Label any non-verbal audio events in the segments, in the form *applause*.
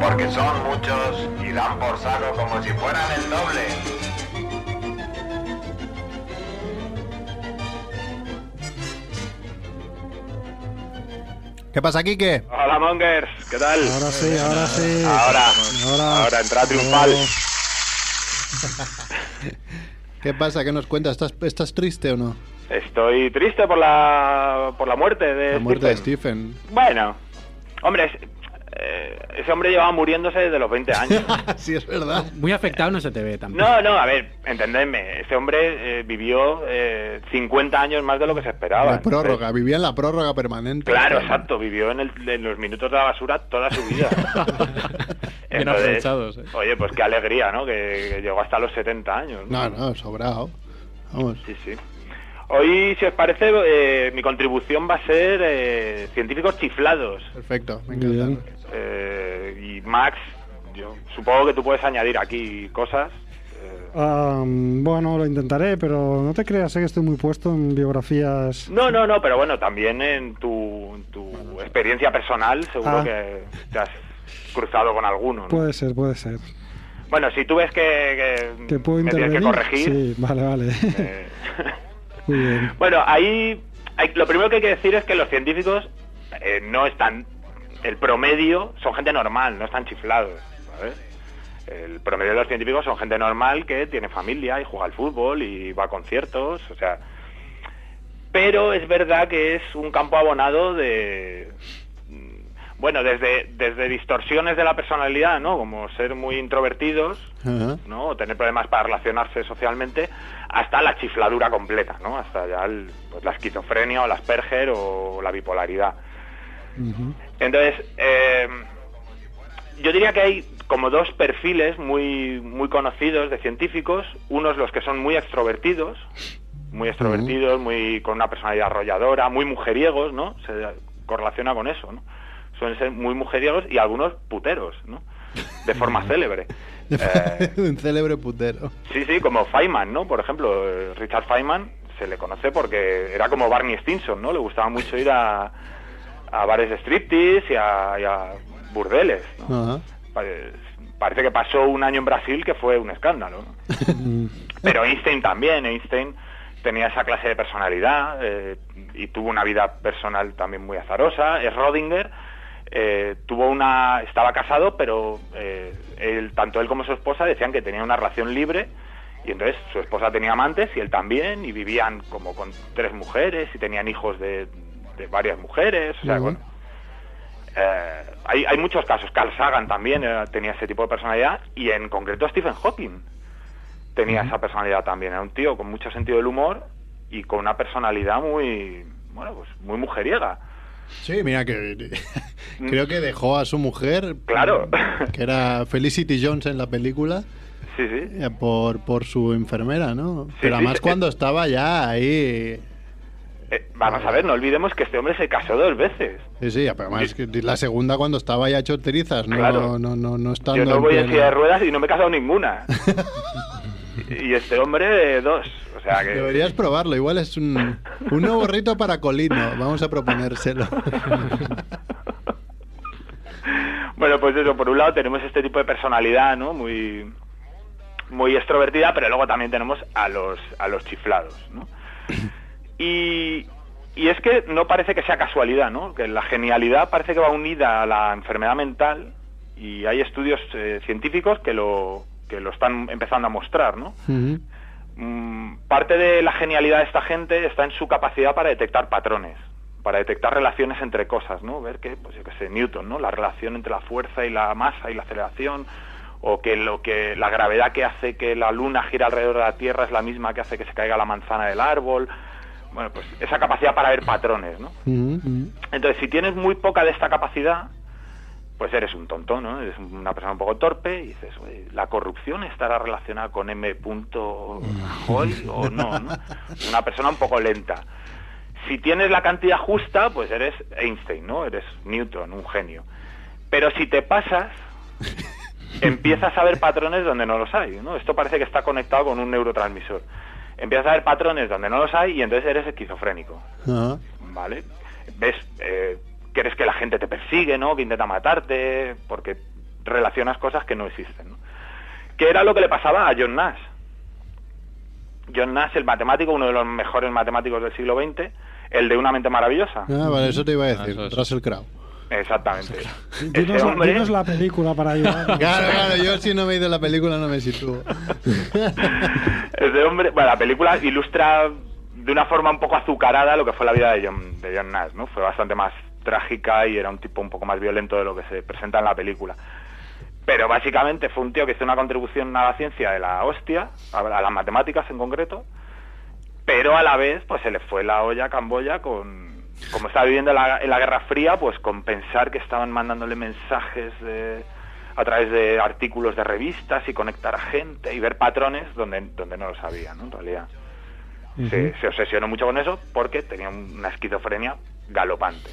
Porque son muchos y dan por saco como si fueran el doble. ¿Qué pasa, Kike? Hola, Mongers, ¿qué tal? Ahora sí, ahora sí. Ahora, Ahora. ahora entrada triunfal. ¿Qué pasa? ¿Qué nos cuentas? ¿Estás, estás triste o no? Estoy triste por la por la muerte de La muerte de Stephen. Stephen. Bueno, hombre, es- eh, ese hombre llevaba muriéndose desde los 20 años. *laughs* sí, es verdad. Muy afectado no se te ve tampoco. No, no, a ver, entendedme, ese hombre eh, vivió eh, 50 años más de lo que se esperaba. La prórroga, vivía en la prórroga permanente. Claro, exacto, vivió en, el- en los minutos de la basura toda su vida. *laughs* Bien aprovechados, eh. Oye, pues qué alegría, ¿no? Que, que llegó hasta los 70 años. No, no, sobrado. Vamos. Sí, sí. Hoy, si os parece, eh, mi contribución va a ser eh, científicos chiflados. Perfecto, me encanta. Eh, y Max, yo supongo que tú puedes añadir aquí cosas. Ah, bueno, lo intentaré, pero no te creas, sé que estoy muy puesto en biografías. no, no, no, pero bueno, también en tu, en tu experiencia personal seguro Ah. que te has cruzado con alguno. ¿no? Puede ser, puede ser. Bueno, si tú ves que, que ¿Te puedo me tienes que corregir... Sí, vale, vale. eh, *laughs* *laughs* Muy bien. Bueno, ahí hay- lo primero que hay que decir es que los científicos eh, no están, el promedio son gente normal, no están chiflados, ¿sabes? El promedio de los científicos son gente normal que tiene familia y juega al fútbol y va a conciertos, o sea... Pero es verdad que es un campo abonado de... mm, Bueno, desde, desde distorsiones de la personalidad, ¿no? Como ser muy introvertidos. ¿no? O tener problemas para relacionarse socialmente, hasta la chifladura completa, ¿no? Hasta ya el- pues, la esquizofrenia o el Asperger o la bipolaridad. Entonces, eh, yo diría que hay como dos perfiles muy, muy conocidos de científicos. Unos los que son muy extrovertidos, muy extrovertidos, muy con una personalidad arrolladora, muy mujeriegos, ¿no? Se correlaciona con eso, ¿no? Suelen ser muy mujeriegos y algunos puteros, ¿no? De forma célebre. *laughs* Eh, Un célebre putero. Sí, sí, como Feynman, ¿no? Por ejemplo, Richard Feynman se le conoce porque era como Barney Stinson, ¿no? Le gustaba mucho ir a, a bares de striptease y a, y a burdeles, ¿no? Ajá. Pare- Parece que pasó un año en Brasil que fue un escándalo, ¿no? *laughs* Pero Einstein también, Einstein tenía esa clase de personalidad eh, y tuvo una vida personal también muy azarosa. Rodinger eh, tuvo una, estaba casado, pero eh, él, tanto él como su esposa decían que tenía una relación libre y entonces su esposa tenía amantes y él también y vivían como con tres mujeres y tenían hijos de, de varias mujeres. O sea, bueno, eh, hay, hay muchos casos. Carl Sagan también era- tenía ese tipo de personalidad y en concreto Stephen Hawking tenía esa personalidad también. Era un tío con mucho sentido del humor y con una personalidad muy, bueno, pues muy mujeriega. Sí, mira que *laughs* creo que dejó a su mujer, Claro. *laughs* que era Felicity Jones en la película, Sí, sí. eh, por, por su enfermera, ¿no? Sí, Pero además cuando estaba ya ahí... Eh, vamos a ver, no olvidemos que este hombre se casó dos veces. Sí, sí, además que la segunda cuando estaba ya hecho trizas, no, Claro. no, no, no estando Yo no voy en silla de ruedas y no me he casado ninguna. *laughs* y este hombre, eh, dos. O sea que... Deberías probarlo, igual es un, un nuevo rito para Colino, vamos a proponérselo. *laughs* Bueno, pues eso, por un lado tenemos este tipo de personalidad, ¿no? Muy, muy extrovertida, pero luego también tenemos a los, a los chiflados, ¿no? Y, y es que no parece que sea casualidad, ¿no? Que la genialidad parece que va unida a la enfermedad mental y hay estudios eh, científicos que lo, que lo están empezando a mostrar, ¿no? Mm, parte de la genialidad de esta gente está en su capacidad para detectar patrones, para detectar relaciones entre cosas, ¿no? Ver que, pues yo qué sé, Newton, ¿no? La relación entre la fuerza y la masa y la aceleración, o que lo que la gravedad que hace que la luna gira alrededor de la Tierra es la misma que hace que se caiga la manzana del árbol. Bueno, pues esa capacidad para ver patrones, ¿no? Entonces, si tienes muy poca de esta capacidad, pues eres un tonto, ¿no? Eres una persona un poco torpe y dices, "Oye, ¿la corrupción estará relacionada con M. Rajoy o no, no? Una persona un poco lenta. Si tienes la cantidad justa, pues eres Einstein, ¿no? Eres Newton, un genio. Pero si te pasas, empiezas a ver patrones donde no los hay, ¿no? Esto parece que está conectado con un neurotransmisor. Empiezas a ver patrones donde no los hay y entonces eres esquizofrénico. Ajá. ¿vale? Ves, eh, crees que la gente te persigue, ¿no? Que intenta matarte, porque relacionas cosas que no existen, ¿no? ¿Qué era lo que le pasaba a John Nash? John Nash, el matemático, uno de los mejores matemáticos del siglo XX, el de una mente maravillosa. Ah, vale, eso te iba a decir, ah, Russell Crowe. Exactamente. Dinos, hombre... la película para ayudar. *laughs* claro, claro, yo si no me he ido la película no me sitúo. *laughs* Ese hombre, bueno, la película ilustra de una forma un poco azucarada lo que fue la vida de John, de John Nash, ¿no? Fue bastante más trágica y era un tipo un poco más violento de lo que se presenta en la película. Pero básicamente fue un tío que hizo una contribución a la ciencia de la hostia, a las matemáticas en concreto, pero a la vez pues se le fue la olla a Camboya con, como estaba viviendo en la, Guerra Fría, pues con pensar que estaban mandándole mensajes a través de artículos de revistas y conectar a gente y ver patrones donde, donde no lo sabía, ¿no? En realidad. se, se, obsesionó mucho con eso porque tenía una esquizofrenia galopante.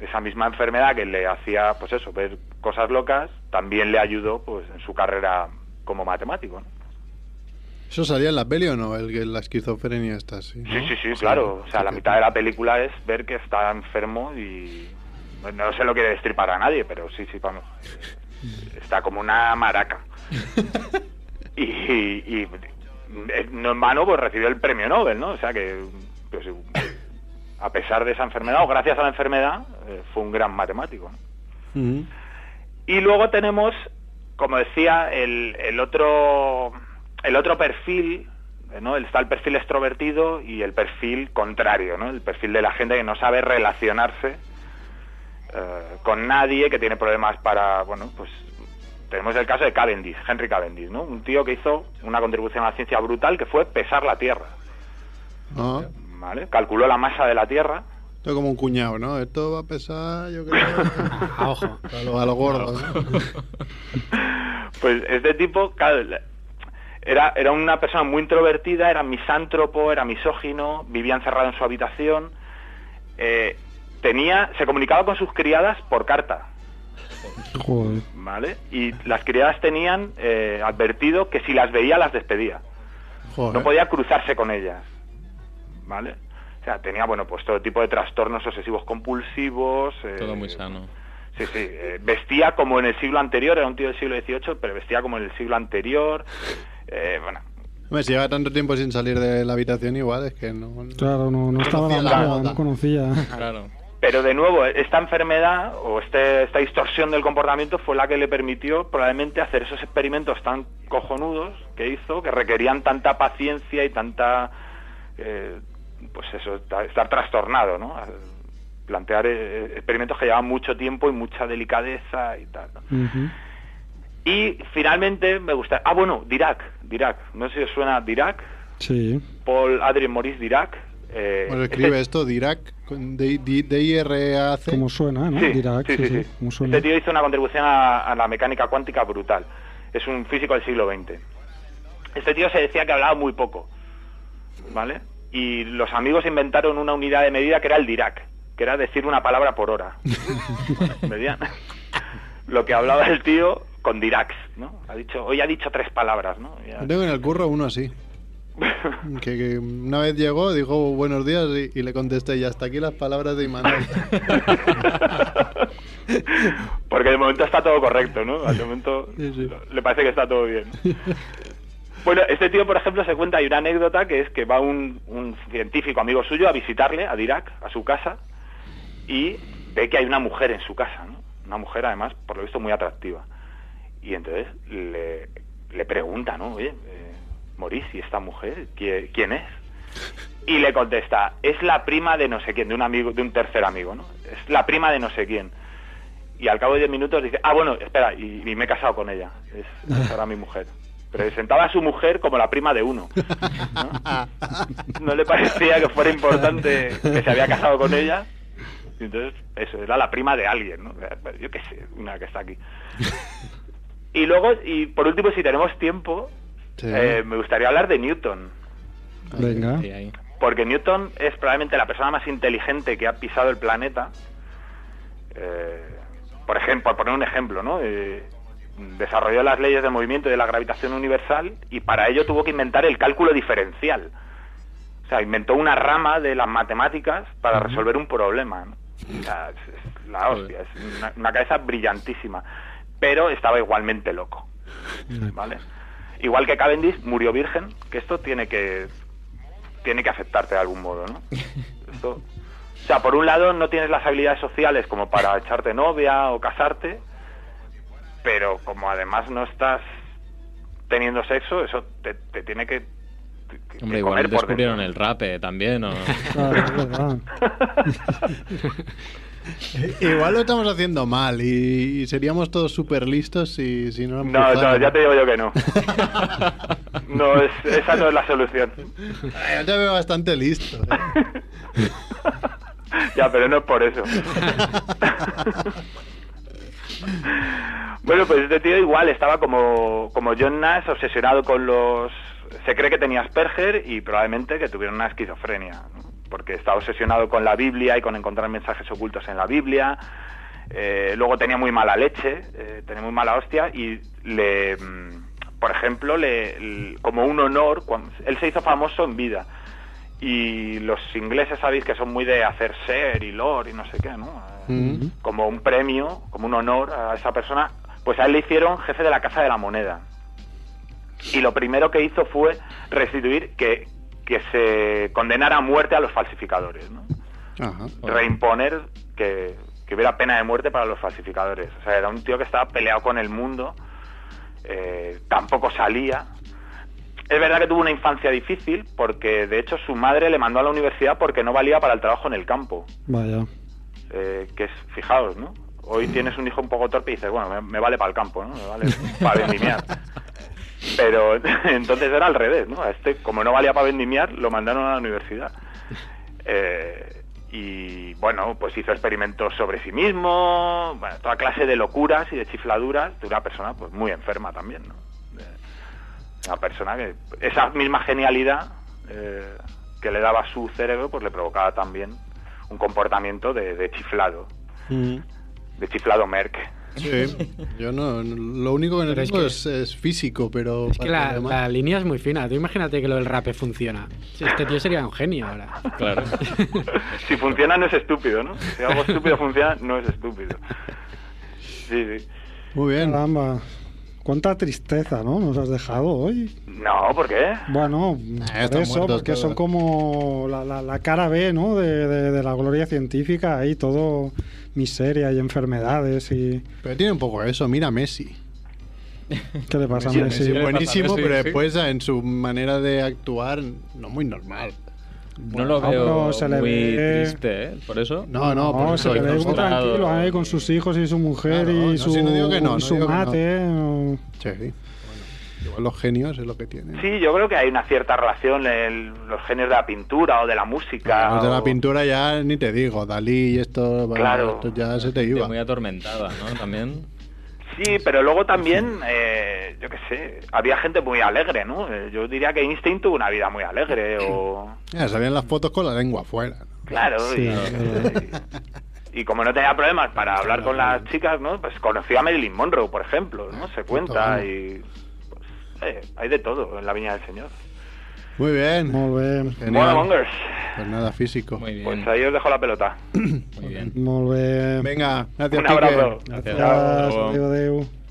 Esa misma enfermedad que le hacía, pues eso, ver cosas locas, también le ayudó pues en su carrera como matemático. ¿Eso salía en la peli o no? El que la esquizofrenia está así. Sí, sí, sí, claro. O sea, la mitad de la película es ver que está enfermo y no se lo quiere destripar a nadie, pero sí, sí, vamos. *laughs* Está como una maraca. *laughs* y, y, eh, no en vano, pues recibió el premio Nobel, ¿no? O sea que pues, a pesar de esa enfermedad, o gracias a la enfermedad, eh, fue un gran matemático. Y luego tenemos, como decía, el, el, otro, el otro perfil, ¿no? Está el perfil extrovertido y el perfil contrario, ¿no? El perfil de la gente que no sabe relacionarse eh, con nadie, que tiene problemas para, bueno, pues tenemos el caso de Cavendish, Henry Cavendish, ¿no? Un tío que hizo una contribución a la ciencia brutal que fue pesar la Tierra. Ah. Calculó la masa de la Tierra. Esto es como un cuñado, ¿no? Esto va a pesar, yo creo. *laughs* a ojo. A lo, gordo. *laughs* pues este tipo, era, era una persona muy introvertida, era misántropo, era misógino, vivía encerrado en su habitación. Eh, tenía, se comunicaba con sus criadas por carta. ¿Vale? Y las criadas tenían eh, advertido que si las veía las despedía. No podía cruzarse con ellas. ¿Vale? O sea, tenía, bueno, pues todo tipo de trastornos obsesivos compulsivos. Eh, todo muy sano. Sí, sí. Eh, vestía como en el siglo anterior, era un tío del siglo XVIII, pero vestía como en el siglo anterior. Eh, bueno. si lleva tanto tiempo sin salir de la habitación, igual es que no. Claro, no, no, estaba la no conocía. Claro. Pero de nuevo, esta enfermedad o este, esta distorsión del comportamiento fue la que le permitió probablemente hacer esos experimentos tan cojonudos que hizo, que requerían tanta paciencia y tanta eh, pues eso, estar trastornado, ¿no? plantear eh, experimentos que llevaban mucho tiempo y mucha delicadeza y tal. Y finalmente me gusta... Ah, bueno, Dirac, Dirac. No sé si os suena Dirac. Sí. Paul Adrien Maurice Dirac. Eh, bueno, escribe este esto, Dirac, D-I-R-A-C. Como suena, ¿no? Dirac, sí, sí, Este tío hizo una contribución a, la mecánica cuántica brutal. Es un físico del siglo XX. Este tío se decía que hablaba muy poco, ¿vale? Y los amigos inventaron una unidad de medida que era el Dirac, que era decir una palabra por hora. *laughs* Lo que hablaba el tío con Diracs, ¿no? Ha dicho, hoy ha dicho tres palabras, ¿no? Tengo en el curro uno así. *laughs* que, una vez llegó, dijo buenos días y, le contesté, y hasta aquí las palabras de Imanol. *laughs* Porque de momento está todo correcto, ¿no? Al momento le parece que está todo bien. Bueno, este tío, por ejemplo, se cuenta, hay una anécdota que es que va un, científico amigo suyo a visitarle a Dirac, a su casa, y ve que hay una mujer en su casa, ¿no? Una mujer, además, por lo visto, muy atractiva. Y entonces le, le pregunta, ¿no? Oye, eh, Maurice, ¿y esta mujer quién es? Y le contesta, es la prima de no sé quién, de un amigo, de un tercer amigo, ¿no? Es la prima de no sé quién. Y al cabo de diez minutos dice, ah, bueno, espera, y, me he casado con ella. es ahora mi mujer presentaba a su mujer como la prima de uno. ¿no? le parecía que fuera importante que se había casado con ella. entonces, eso, era la prima de alguien, ¿no? Yo qué sé, una que está aquí. Y luego, y por último, si tenemos tiempo, eh, me gustaría hablar de Newton. Venga. Porque Newton es probablemente la persona más inteligente que ha pisado el planeta. Eh, por ejemplo, por poner un ejemplo, ¿no? Eh, desarrolló las leyes del movimiento y de la gravitación universal y para ello tuvo que inventar el cálculo diferencial. O sea, inventó una rama de las matemáticas para resolver un problema. O sea, es, la hostia, es una, cabeza brillantísima. Pero estaba igualmente loco. ¿Vale? Igual que Cavendish murió virgen, que esto tiene que tiene que afectarte de algún modo, ¿no? *laughs* Esto, o sea, por un lado no tienes las habilidades sociales como para echarte novia o casarte, pero como además no estás teniendo sexo, eso te, tiene que Hombre, igual descubrieron el rape también, ¿o? *laughs* Igual lo estamos haciendo mal y, seríamos todos súper listos si, si no No, no, ya te digo yo que no. *laughs* no, esa no es la solución. yo te veo bastante listo. ¿eh? *laughs* ya, pero no es por eso. *laughs* bueno, pues este tío igual estaba como, como John Nash obsesionado con los... Se cree que tenía Asperger y probablemente que tuviera una esquizofrenia, porque estaba obsesionado con la Biblia y con encontrar mensajes ocultos en la Biblia. Eh, luego tenía muy mala leche, eh, tenía muy mala hostia y le, mm, por ejemplo, le, como un honor, él se hizo famoso en vida y los ingleses sabéis que son muy de hacer ser y lore y no sé qué, ¿no? Como un premio, como un honor a esa persona, pues a él le hicieron jefe de la Casa de la Moneda. Y lo primero que hizo fue restituir que, que se condenara a muerte a los falsificadores, ¿no? Reimponer que, que, hubiera pena de muerte para los falsificadores. O sea, era un tío que estaba peleado con el mundo, eh, tampoco salía, es verdad que tuvo una infancia difícil porque de hecho su madre le mandó a la universidad porque no valía para el trabajo en el campo. Vaya. Eh, que es, fijaos, ¿no? Hoy tienes un hijo un poco torpe y dices, bueno, me, vale para el campo, ¿no? Me vale para vendimiar. Pero *laughs* entonces era al revés, ¿no? este, como no valía para vendimiar, lo mandaron a la universidad. Eh, y bueno, pues hizo experimentos sobre sí mismo, bueno, toda clase de locuras y de chifladuras de una persona pues muy enferma también, ¿no? Una persona que esa misma genialidad eh, que le daba su cerebro, pues le provocaba también un comportamiento de, chiflado, mm. de chiflado Merck. Sí, yo no, lo único que no tengo es, físico, pero... Es que la, línea es muy fina, tú imagínate que lo del rape funciona. Este tío sería un genio ahora. Claro. *laughs* si funciona no es estúpido, ¿no? Si algo estúpido funciona, no es estúpido. Sí, sí. Muy bien. Caramba. Cuánta tristeza, ¿no? Nos has dejado hoy. No, ¿por qué? Bueno, eh, por eso, porque son como la, cara B, ¿no? De, la gloria científica, ahí todo miseria y enfermedades y... Pero tiene un poco eso, mira Messi. ¿Qué le pasa a Messi? buenísimo, pero después en su manera de actuar, no muy normal. No lo veo muy triste, ¿eh? Por eso. No, no, no se le ve muy tranquilo ahí con sus hijos y su mujer y su, su mate. Sí. Igual los genios es lo que tienen. Sí, yo creo que hay una cierta relación en los genios de la pintura o de la música. Los de la pintura ya ni te digo, Dalí y esto, claro. esto ya se te iba. Muy atormentada, ¿no? También. Sí, pero luego también, eh, yo qué sé, había gente muy alegre, ¿no? Eh, yo diría que Einstein tuvo una vida muy alegre o... Ya, salían las fotos con la lengua afuera. Claro, y, como no tenía problemas para hablar con las chicas, ¿no? Pues conocí a Marilyn Monroe, por ejemplo, ¿no? Se cuenta y... Pues, eh, hay de todo en la Viña del Señor. Muy bien. Muy bien. Pues nada, físico. Muy bien. Pues ahí os dejo la pelota. Muy bien. Muy bien. Venga, gracias. Un abrazo. Gracias. Adiós.